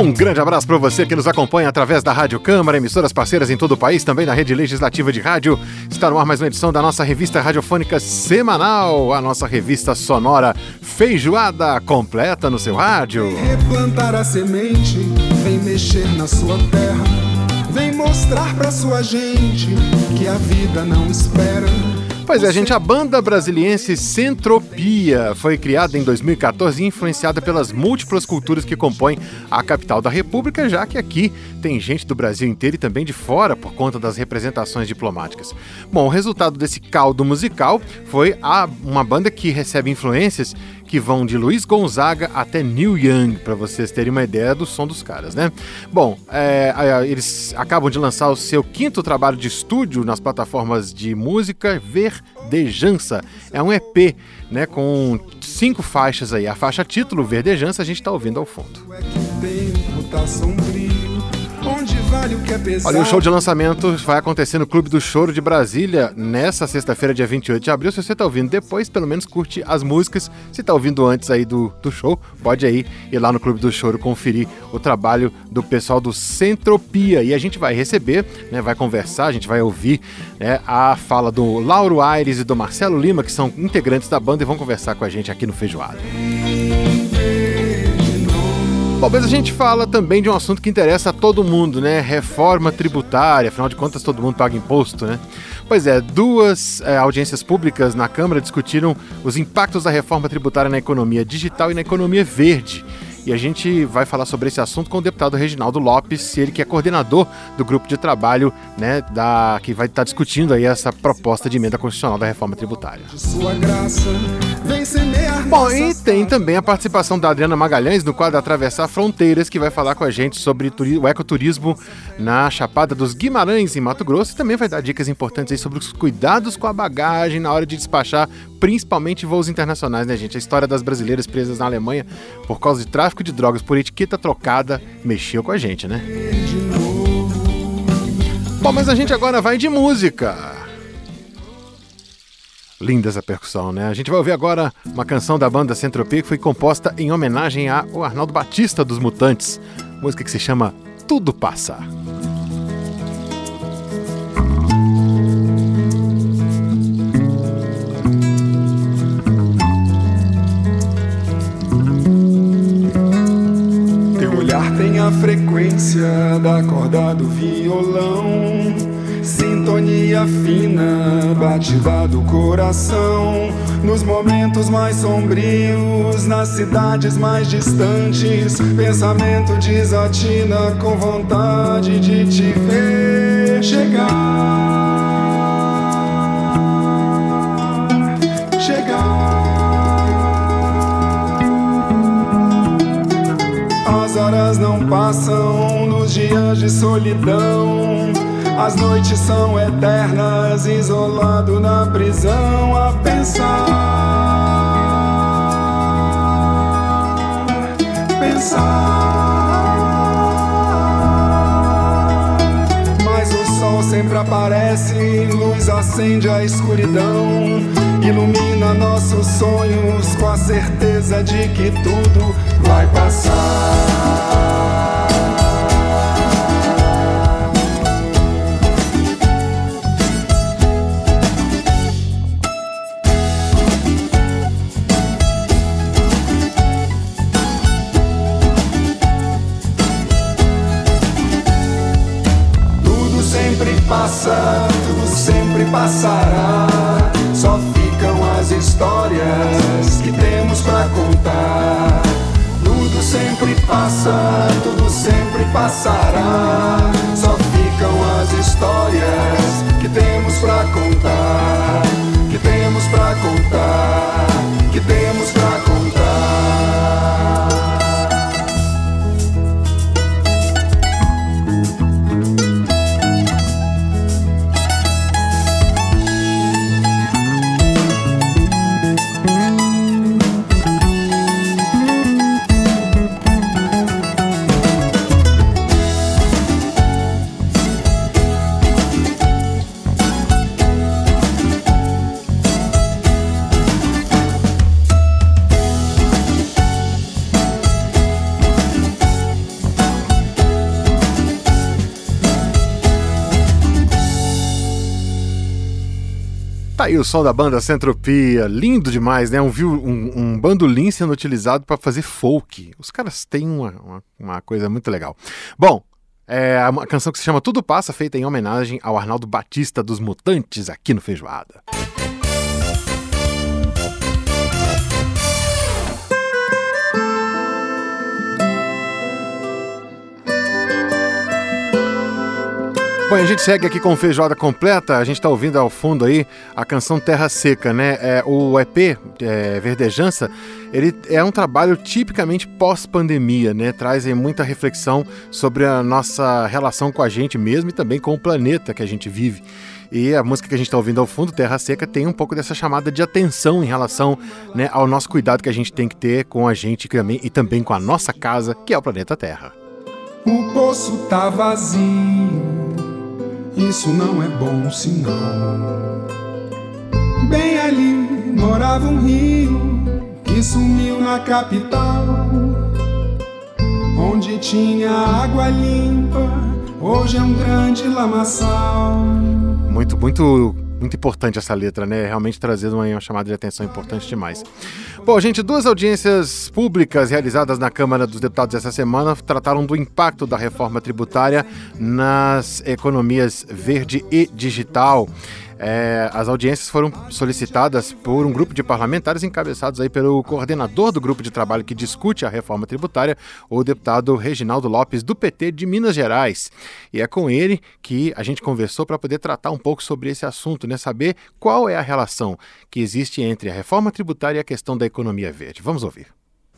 Um grande abraço para você que nos acompanha através da Rádio Câmara, emissoras parceiras em todo o país, também na rede legislativa de rádio. Está no ar mais uma edição da nossa revista radiofônica semanal, a nossa revista sonora Feijoada completa no seu rádio. Replantar a semente, vem mexer na sua terra, vem mostrar para sua gente que a vida não espera. Pois é, gente, a banda brasiliense Centropia foi criada em 2014 e influenciada pelas múltiplas culturas que compõem a capital da República, já que aqui tem gente do Brasil inteiro e também de fora por conta das representações diplomáticas. Bom, o resultado desse caldo musical foi a, uma banda que recebe influências que vão de Luiz Gonzaga até Neil Young, para vocês terem uma ideia do som dos caras, né? Bom, é, eles acabam de lançar o seu quinto trabalho de estúdio nas plataformas de música Verdejança. É um EP, né, com cinco faixas aí. A faixa título Verdejança a gente está ouvindo ao fundo. É vale o que é pesado. Olha, o show de lançamento vai acontecer no Clube do Choro de Brasília nessa sexta-feira, dia 28 de abril. Se você está ouvindo depois, pelo menos curte as músicas. Se está ouvindo antes aí do, do show, pode aí ir lá no Clube do Choro conferir o trabalho do pessoal do Centropia. E a gente vai receber, né, vai conversar, a gente vai ouvir né, a fala do Lauro Aires e do Marcelo Lima, que são integrantes da banda e vão conversar com a gente aqui no Feijoada. Bom, mas a gente fala também de um assunto que interessa a todo mundo, né? Reforma tributária, afinal de contas todo mundo paga imposto, né? Pois é, duas é, audiências públicas na Câmara discutiram os impactos da reforma tributária na economia digital e na economia verde. E a gente vai falar sobre esse assunto com o deputado Reginaldo Lopes, ele que é coordenador do grupo de trabalho, né, da que vai estar discutindo aí essa proposta de emenda constitucional da reforma tributária. Bom, e tem também a participação da Adriana Magalhães no quadro Atravessar Fronteiras, que vai falar com a gente sobre o ecoturismo na Chapada dos Guimarães, em Mato Grosso, e também vai dar dicas importantes aí sobre os cuidados com a bagagem na hora de despachar, principalmente voos internacionais, né, gente? A história das brasileiras presas na Alemanha por causa de tráfico tráfico de drogas por etiqueta trocada mexeu com a gente, né? Bom, mas a gente agora vai de música. Linda essa percussão, né? A gente vai ouvir agora uma canção da banda Centropia que foi composta em homenagem ao Arnaldo Batista dos Mutantes. Música que se chama Tudo Passa. Coração. Nos momentos mais sombrios, nas cidades mais distantes, pensamento desatina com vontade de te ver chegar. horas não passam nos dias de solidão. As noites são eternas, isolado na prisão a pensar. Pensar. Mas o sol sempre aparece, luz acende a escuridão. Ilumina nossos sonhos com a certeza de que tudo vai passar. Passará. Só ficam as histórias que temos para contar sempre passa, tudo sempre passará. Só ficam as histórias que temos pra contar, que temos pra contar, Tá aí o som da banda Centropia, lindo demais, né? Um, um, um bandolim sendo utilizado para fazer folk. Os caras têm uma, uma, uma coisa muito legal. Bom, é uma canção que se chama Tudo Passa, feita em homenagem ao Arnaldo Batista dos Mutantes aqui no Feijoada. Bom, a gente segue aqui com feijoada completa. A gente está ouvindo ao fundo aí a canção Terra Seca, né? É, o EP é, Verdejança, ele é um trabalho tipicamente pós-pandemia, né? Traz aí, muita reflexão sobre a nossa relação com a gente mesmo e também com o planeta que a gente vive. E a música que a gente está ouvindo ao fundo, Terra Seca, tem um pouco dessa chamada de atenção em relação né, ao nosso cuidado que a gente tem que ter com a gente e também com a nossa casa, que é o planeta Terra. O poço tá vazio isso não é bom sinal. Bem ali morava um rio que sumiu na capital, onde tinha água limpa, hoje é um grande lamaçal. Muito, muito muito importante essa letra, né? Realmente trazendo uma, chamada de atenção importante demais. Bom, gente, duas audiências públicas realizadas na Câmara dos Deputados essa semana trataram do impacto da reforma tributária nas economias verde e digital. É, as audiências foram solicitadas por um grupo de parlamentares encabeçados aí pelo coordenador do grupo de trabalho que discute a reforma tributária, o deputado Reginaldo Lopes, do PT de Minas Gerais. E é com ele que a gente conversou para poder tratar um pouco sobre esse assunto, né? Saber qual é a relação que existe entre a reforma tributária e a questão da economia verde. Vamos ouvir.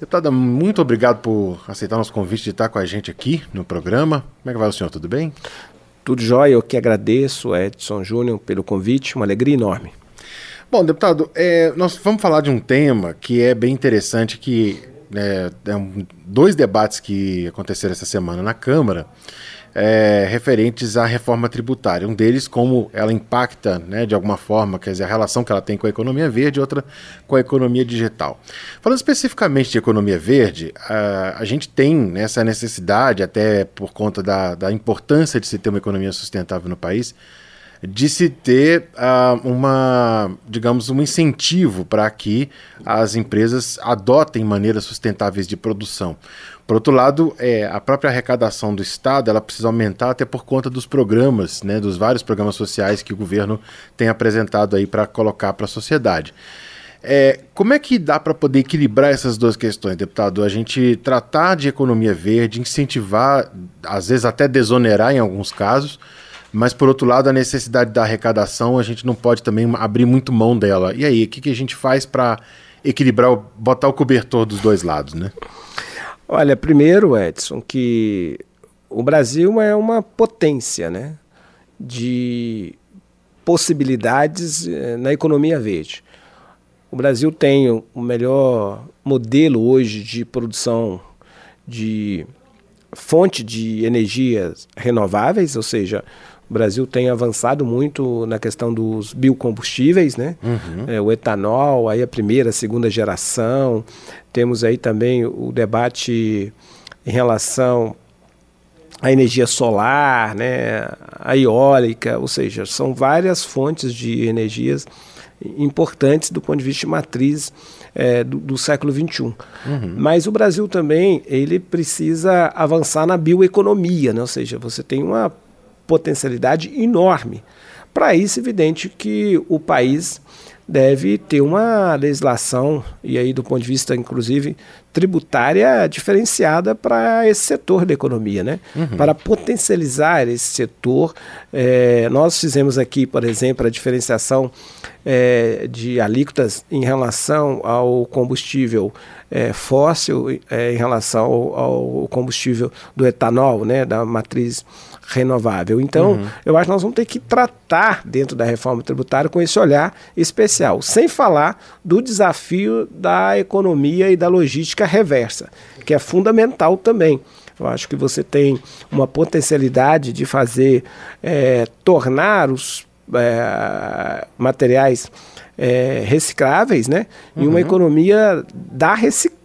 Deputada, muito obrigado por aceitar nosso convite de estar com a gente aqui no programa. Como é que vai o senhor? Tudo bem? Tudo jóia, eu que agradeço, Edson Júnior, pelo convite, uma alegria enorme. Bom, deputado, é, nós vamos falar de um tema que é bem interessante, que é, é um, dois debates que aconteceram essa semana na Câmara, é, referentes à reforma tributária. Um deles, como ela impacta, né, de alguma forma, quer dizer, a relação que ela tem com a economia verde, outra com a economia digital. Falando especificamente de economia verde, a, a gente tem essa necessidade, até por conta da, da importância de se ter uma economia sustentável no país, de se ter uh, uma, digamos, um incentivo para que as empresas adotem maneiras sustentáveis de produção. Por outro lado, é, a própria arrecadação do Estado ela precisa aumentar até por conta dos programas, né, dos vários programas sociais que o governo tem apresentado aí para colocar para a sociedade. É, como é que dá para poder equilibrar essas duas questões, deputado? A gente tratar de economia verde, incentivar, às vezes até desonerar em alguns casos, mas por outro lado, a necessidade da arrecadação, a gente não pode também abrir muito mão dela. E aí, o que, que a gente faz para equilibrar, botar o cobertor dos dois lados, né? Olha, primeiro, Edson, que o Brasil é uma potência né, de possibilidades eh, na economia verde. O Brasil tem o melhor modelo hoje de produção de fonte de energias renováveis, ou seja, o Brasil tem avançado muito na questão dos biocombustíveis, né? Uhum. É, o etanol, aí a primeira, a segunda geração. Temos aí também o debate em relação à energia solar, né? a eólica, ou seja, são várias fontes de energias importantes do ponto de vista de matriz é, do, do, século XXI. Uhum. Mas o Brasil também ele precisa avançar na bioeconomia, né? ou seja, você tem uma potencialidade enorme. Para isso, evidente que o país deve ter uma legislação, e aí do ponto de vista, inclusive, tributária diferenciada para esse setor da economia, né? Uhum. Para potencializar esse setor. É, nós fizemos aqui, por exemplo, a diferenciação é, de alíquotas em relação ao combustível é, fóssil, em relação ao, ao, combustível do etanol, né? Da matriz renovável. Então, uhum. eu acho que nós vamos ter que tratar dentro da reforma tributária com esse olhar especial, sem falar do desafio da economia e da logística reversa, que é fundamental também. Eu acho que você tem uma potencialidade de fazer, é, tornar os é, materiais é, recicláveis, né, uhum. em uma economia da reciclagem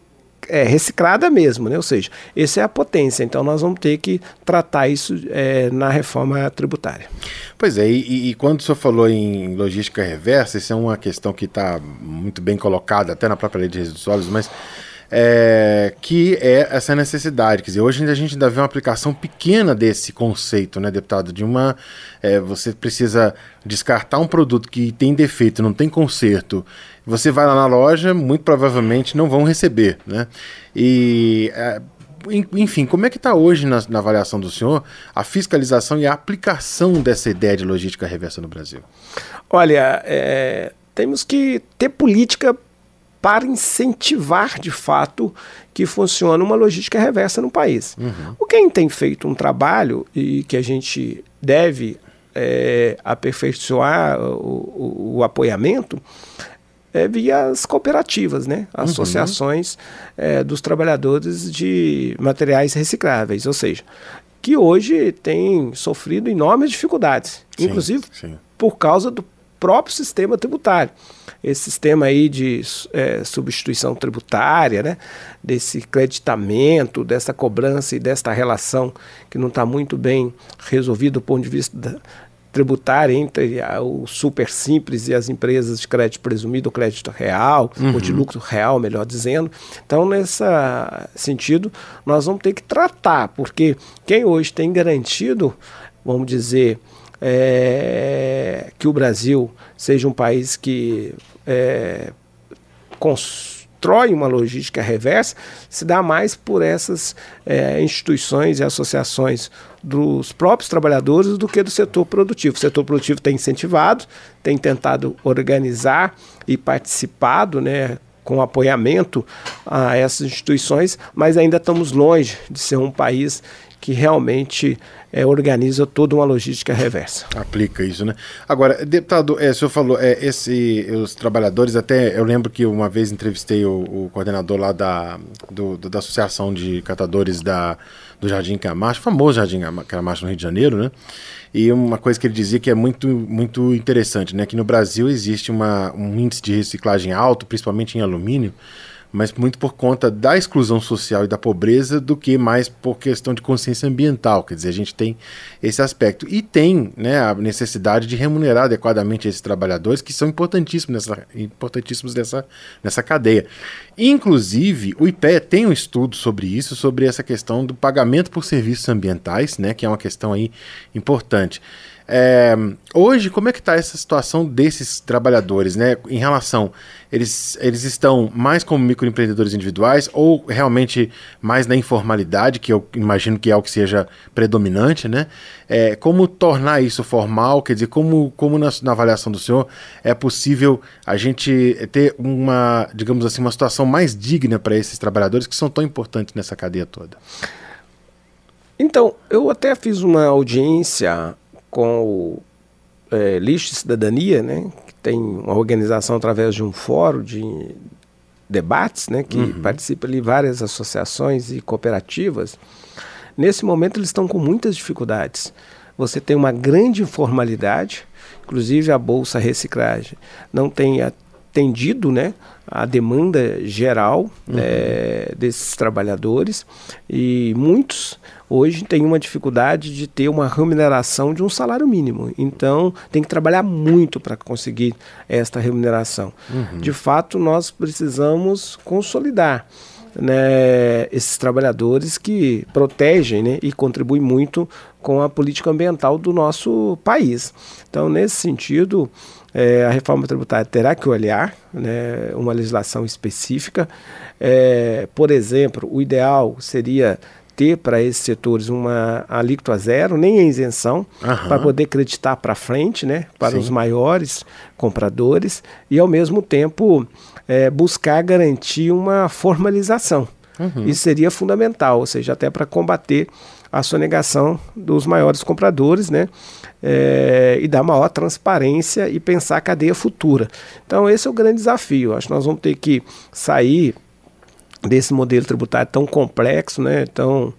é, reciclada mesmo, né? ou seja, essa é a potência. Então nós vamos ter que tratar isso é, na reforma tributária. Pois é, e, e, quando o senhor falou em logística reversa, isso é uma questão que está muito bem colocada até na própria lei de resíduos sólidos, mas é, que é essa necessidade. Quer dizer, hoje a gente ainda vê uma aplicação pequena desse conceito, né, deputado? De uma. É, você precisa descartar um produto que tem defeito, não tem conserto. Você vai lá na loja, muito provavelmente não vão receber, né? E. É, enfim, como é que está hoje na, na, avaliação do senhor a fiscalização e a aplicação dessa ideia de logística reversa no Brasil? Olha, é, temos que ter política para incentivar de fato que funcione uma logística reversa no país. Uhum. O quem tem feito um trabalho e que a gente deve é, aperfeiçoar o, o, o apoiamento é via as cooperativas, né? Uhum. associações uhum. é, dos trabalhadores de materiais recicláveis, ou seja, que hoje tem sofrido enormes dificuldades, sim, inclusive sim. por causa do próprio sistema tributário esse sistema aí de é, substituição tributária, né? desse creditamento, dessa cobrança e desta relação que não está muito bem resolvido do ponto de vista da, tributário entre a, o super simples e as empresas de crédito presumido, crédito real, uhum. ou de lucro real, melhor dizendo. Então, nesse sentido, nós vamos ter que tratar, porque quem hoje tem garantido, vamos dizer, é, que o Brasil seja um país que é, constrói uma logística reversa se dá mais por essas é, instituições e associações dos próprios trabalhadores do que do setor produtivo. O setor produtivo tem incentivado, tem tentado organizar e participado, né, com apoiamento a essas instituições, mas ainda estamos longe de ser um país que realmente é, organiza toda uma logística reversa. Aplica isso, né? Agora, deputado, é, o senhor falou, é, esse, os trabalhadores, até eu lembro que uma vez entrevistei o, o coordenador lá da, do, do, da Associação de Catadores da, do Jardim Camacho, famoso Jardim Camacho no Rio de Janeiro, né? E uma coisa que ele dizia que é muito, muito interessante, né? Que no Brasil existe uma, um índice de reciclagem alto, principalmente em alumínio, mas muito por conta da exclusão social e da pobreza do que mais por questão de consciência ambiental. Quer dizer, a gente tem esse aspecto. E tem né, a necessidade de remunerar adequadamente esses trabalhadores, que são importantíssimos nessa, importantíssimos nessa, nessa cadeia. Inclusive, o IPE tem um estudo sobre isso, sobre essa questão do pagamento por serviços ambientais, né, que é uma questão aí importante. É, hoje, como é que está essa situação desses trabalhadores, né? Em relação, eles, eles estão mais como microempreendedores individuais ou realmente mais na informalidade, que eu imagino que é o que seja predominante, né? É, como tornar isso formal? Quer dizer, como, como na, na avaliação do senhor é possível a gente ter uma, digamos assim, uma situação mais digna para esses trabalhadores que são tão importantes nessa cadeia toda? Então, eu até fiz uma audiência com o é, Lixo de Cidadania, né, que tem uma organização através de um fórum de debates, né, que uhum. participa ali várias associações e cooperativas. Nesse momento eles estão com muitas dificuldades. Você tem uma grande informalidade, inclusive a bolsa reciclagem não tem atendido, né, a demanda geral uhum. é, desses trabalhadores e muitos hoje têm uma dificuldade de ter uma remuneração de um salário mínimo. Então tem que trabalhar muito para conseguir esta remuneração. Uhum. De fato, nós precisamos consolidar né, esses trabalhadores que protegem né, e contribuem muito com a política ambiental do nosso país. Então, nesse sentido, é, a reforma tributária terá que olhar né, uma legislação específica. É, por exemplo, o ideal seria ter para esses setores uma alíquota zero, nem a isenção, para poder acreditar para frente, né, para Sim. os maiores compradores, e ao mesmo tempo é, buscar garantir uma formalização. Uhum. Isso seria fundamental, ou seja, até para combater a sonegação dos maiores compradores, né? É, e dar maior transparência e pensar a cadeia futura. Então, esse é o grande desafio. Acho que nós vamos ter que sair desse modelo tributário tão complexo, né? Tão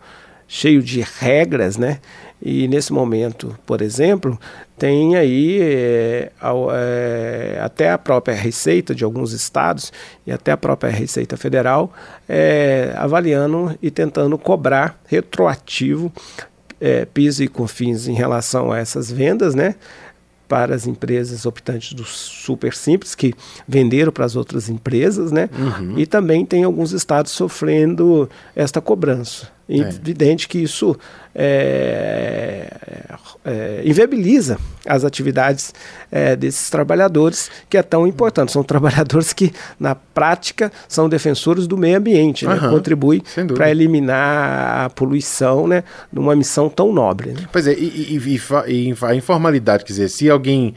cheio de regras, né? E nesse momento, por exemplo, tem aí é, é, até a própria Receita de alguns estados e até a própria Receita Federal é, avaliando e tentando cobrar retroativo é, PIS e COFINS em relação a essas vendas, né? para as empresas optantes do super simples que venderam para as outras empresas, né? Uhum. E também tem alguns estados sofrendo esta cobrança. É. Evidente que isso é, é, inviabiliza as atividades é, desses trabalhadores, que é tão importante. São trabalhadores que, na prática, são defensores do meio ambiente, né? contribuem para eliminar a poluição né? numa missão tão nobre. Né? Pois é, e, e, e, e a informalidade, quer dizer, se alguém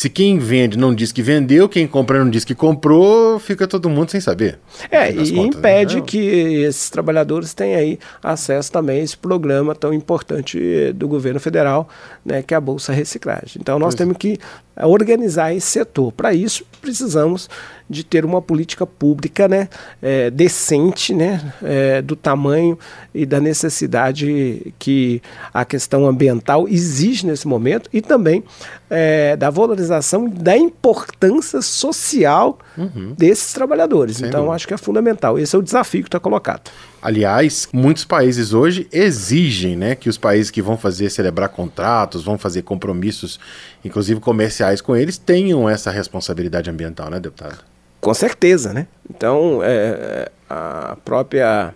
se quem vende não diz que vendeu, quem compra não diz que comprou, fica todo mundo sem saber. É, e contas, impede né? que esses trabalhadores tenham aí acesso também a esse programa tão importante do governo federal, né, que é a Bolsa Reciclagem. Então nós pois temos que organizar esse setor. Para isso, precisamos de ter uma política pública né, é, decente, né, é, do tamanho e da necessidade que a questão ambiental exige nesse momento e também é, da valorização da importância social uhum. desses trabalhadores. Sem então, dúvida. acho que é fundamental. Esse é o desafio que está colocado. Aliás, muitos países hoje exigem né, que os países que vão fazer celebrar contratos, vão fazer compromissos, inclusive comerciais com eles, tenham essa responsabilidade ambiental, né, deputado? Com certeza, né? Então, é, a própria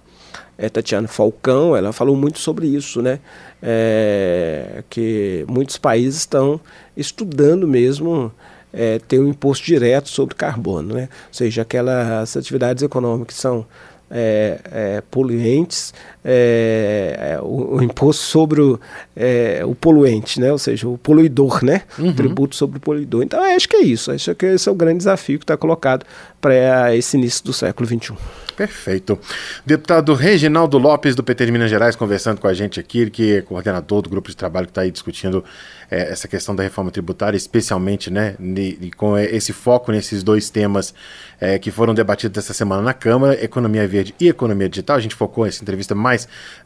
é, Tatiana Falcão, ela falou muito sobre isso, né? É, que muitos países estão estudando mesmo é, ter um imposto direto sobre carbono, né? Ou seja, aquelas atividades econômicas que são é, é, poluentes, é, é, o, o, imposto sobre o, é, o, poluente, né? ou seja, o poluidor, né? Uhum. O tributo sobre o poluidor. Então, acho que é isso. Acho que esse é o grande desafio que está colocado para esse início do século XXI. Perfeito. Deputado Reginaldo Lopes, do PT de Minas Gerais, conversando com a gente aqui, que é coordenador do grupo de trabalho que está aí discutindo é, essa questão da reforma tributária, especialmente né, de, com esse foco nesses dois temas é, que foram debatidos essa semana na Câmara, economia verde e economia digital. A gente focou essa entrevista mais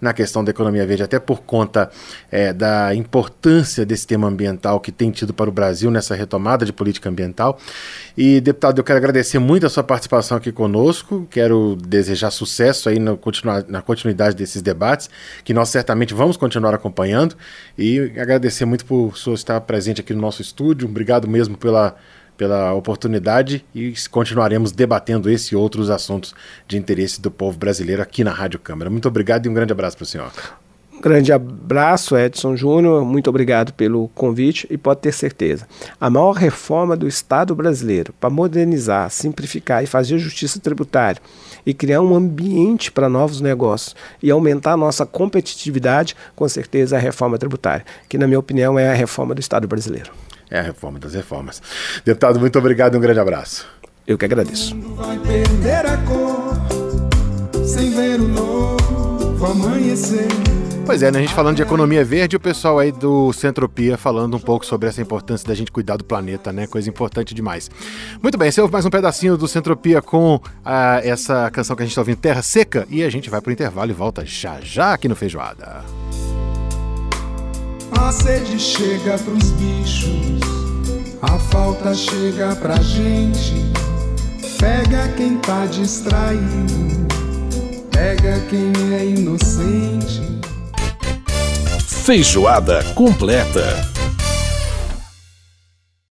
na questão da economia verde, até por conta é, da importância desse tema ambiental que tem tido para o Brasil nessa retomada de política ambiental. E, deputado, eu quero agradecer muito a sua participação aqui conosco, quero desejar sucesso aí no na continuidade desses debates, que nós certamente vamos continuar acompanhando, e agradecer muito por o senhor estar presente aqui no nosso estúdio. Obrigado mesmo pela pela oportunidade e continuaremos debatendo esse e outros assuntos de interesse do povo brasileiro aqui na Rádio Câmara. Muito obrigado e um grande abraço para o senhor. Um grande abraço, Edson Júnior. Muito obrigado pelo convite e pode ter certeza. A maior reforma do Estado brasileiro para modernizar, simplificar e fazer justiça tributária e criar um ambiente para novos negócios e aumentar a nossa competitividade, com certeza é a reforma tributária, que, na minha opinião, é a reforma do Estado brasileiro. É a reforma das reformas. Deputado, muito obrigado e um grande abraço. Eu que agradeço. Vai perder a cor, sem ver o novo amanhecer. Pois é, né? A gente falando de economia verde, o pessoal aí do Centropia falando um pouco sobre essa importância da gente cuidar do planeta, né? Coisa importante demais. Muito bem, esse é mais um pedacinho do Centropia com ah, essa canção que a gente está ouvindo, Terra Seca, e a gente vai pro intervalo e volta já já aqui no Feijoada. A sede chega pros bichos, a falta chega pra gente. Pega quem tá distraído, pega quem é inocente. Feijoada completa.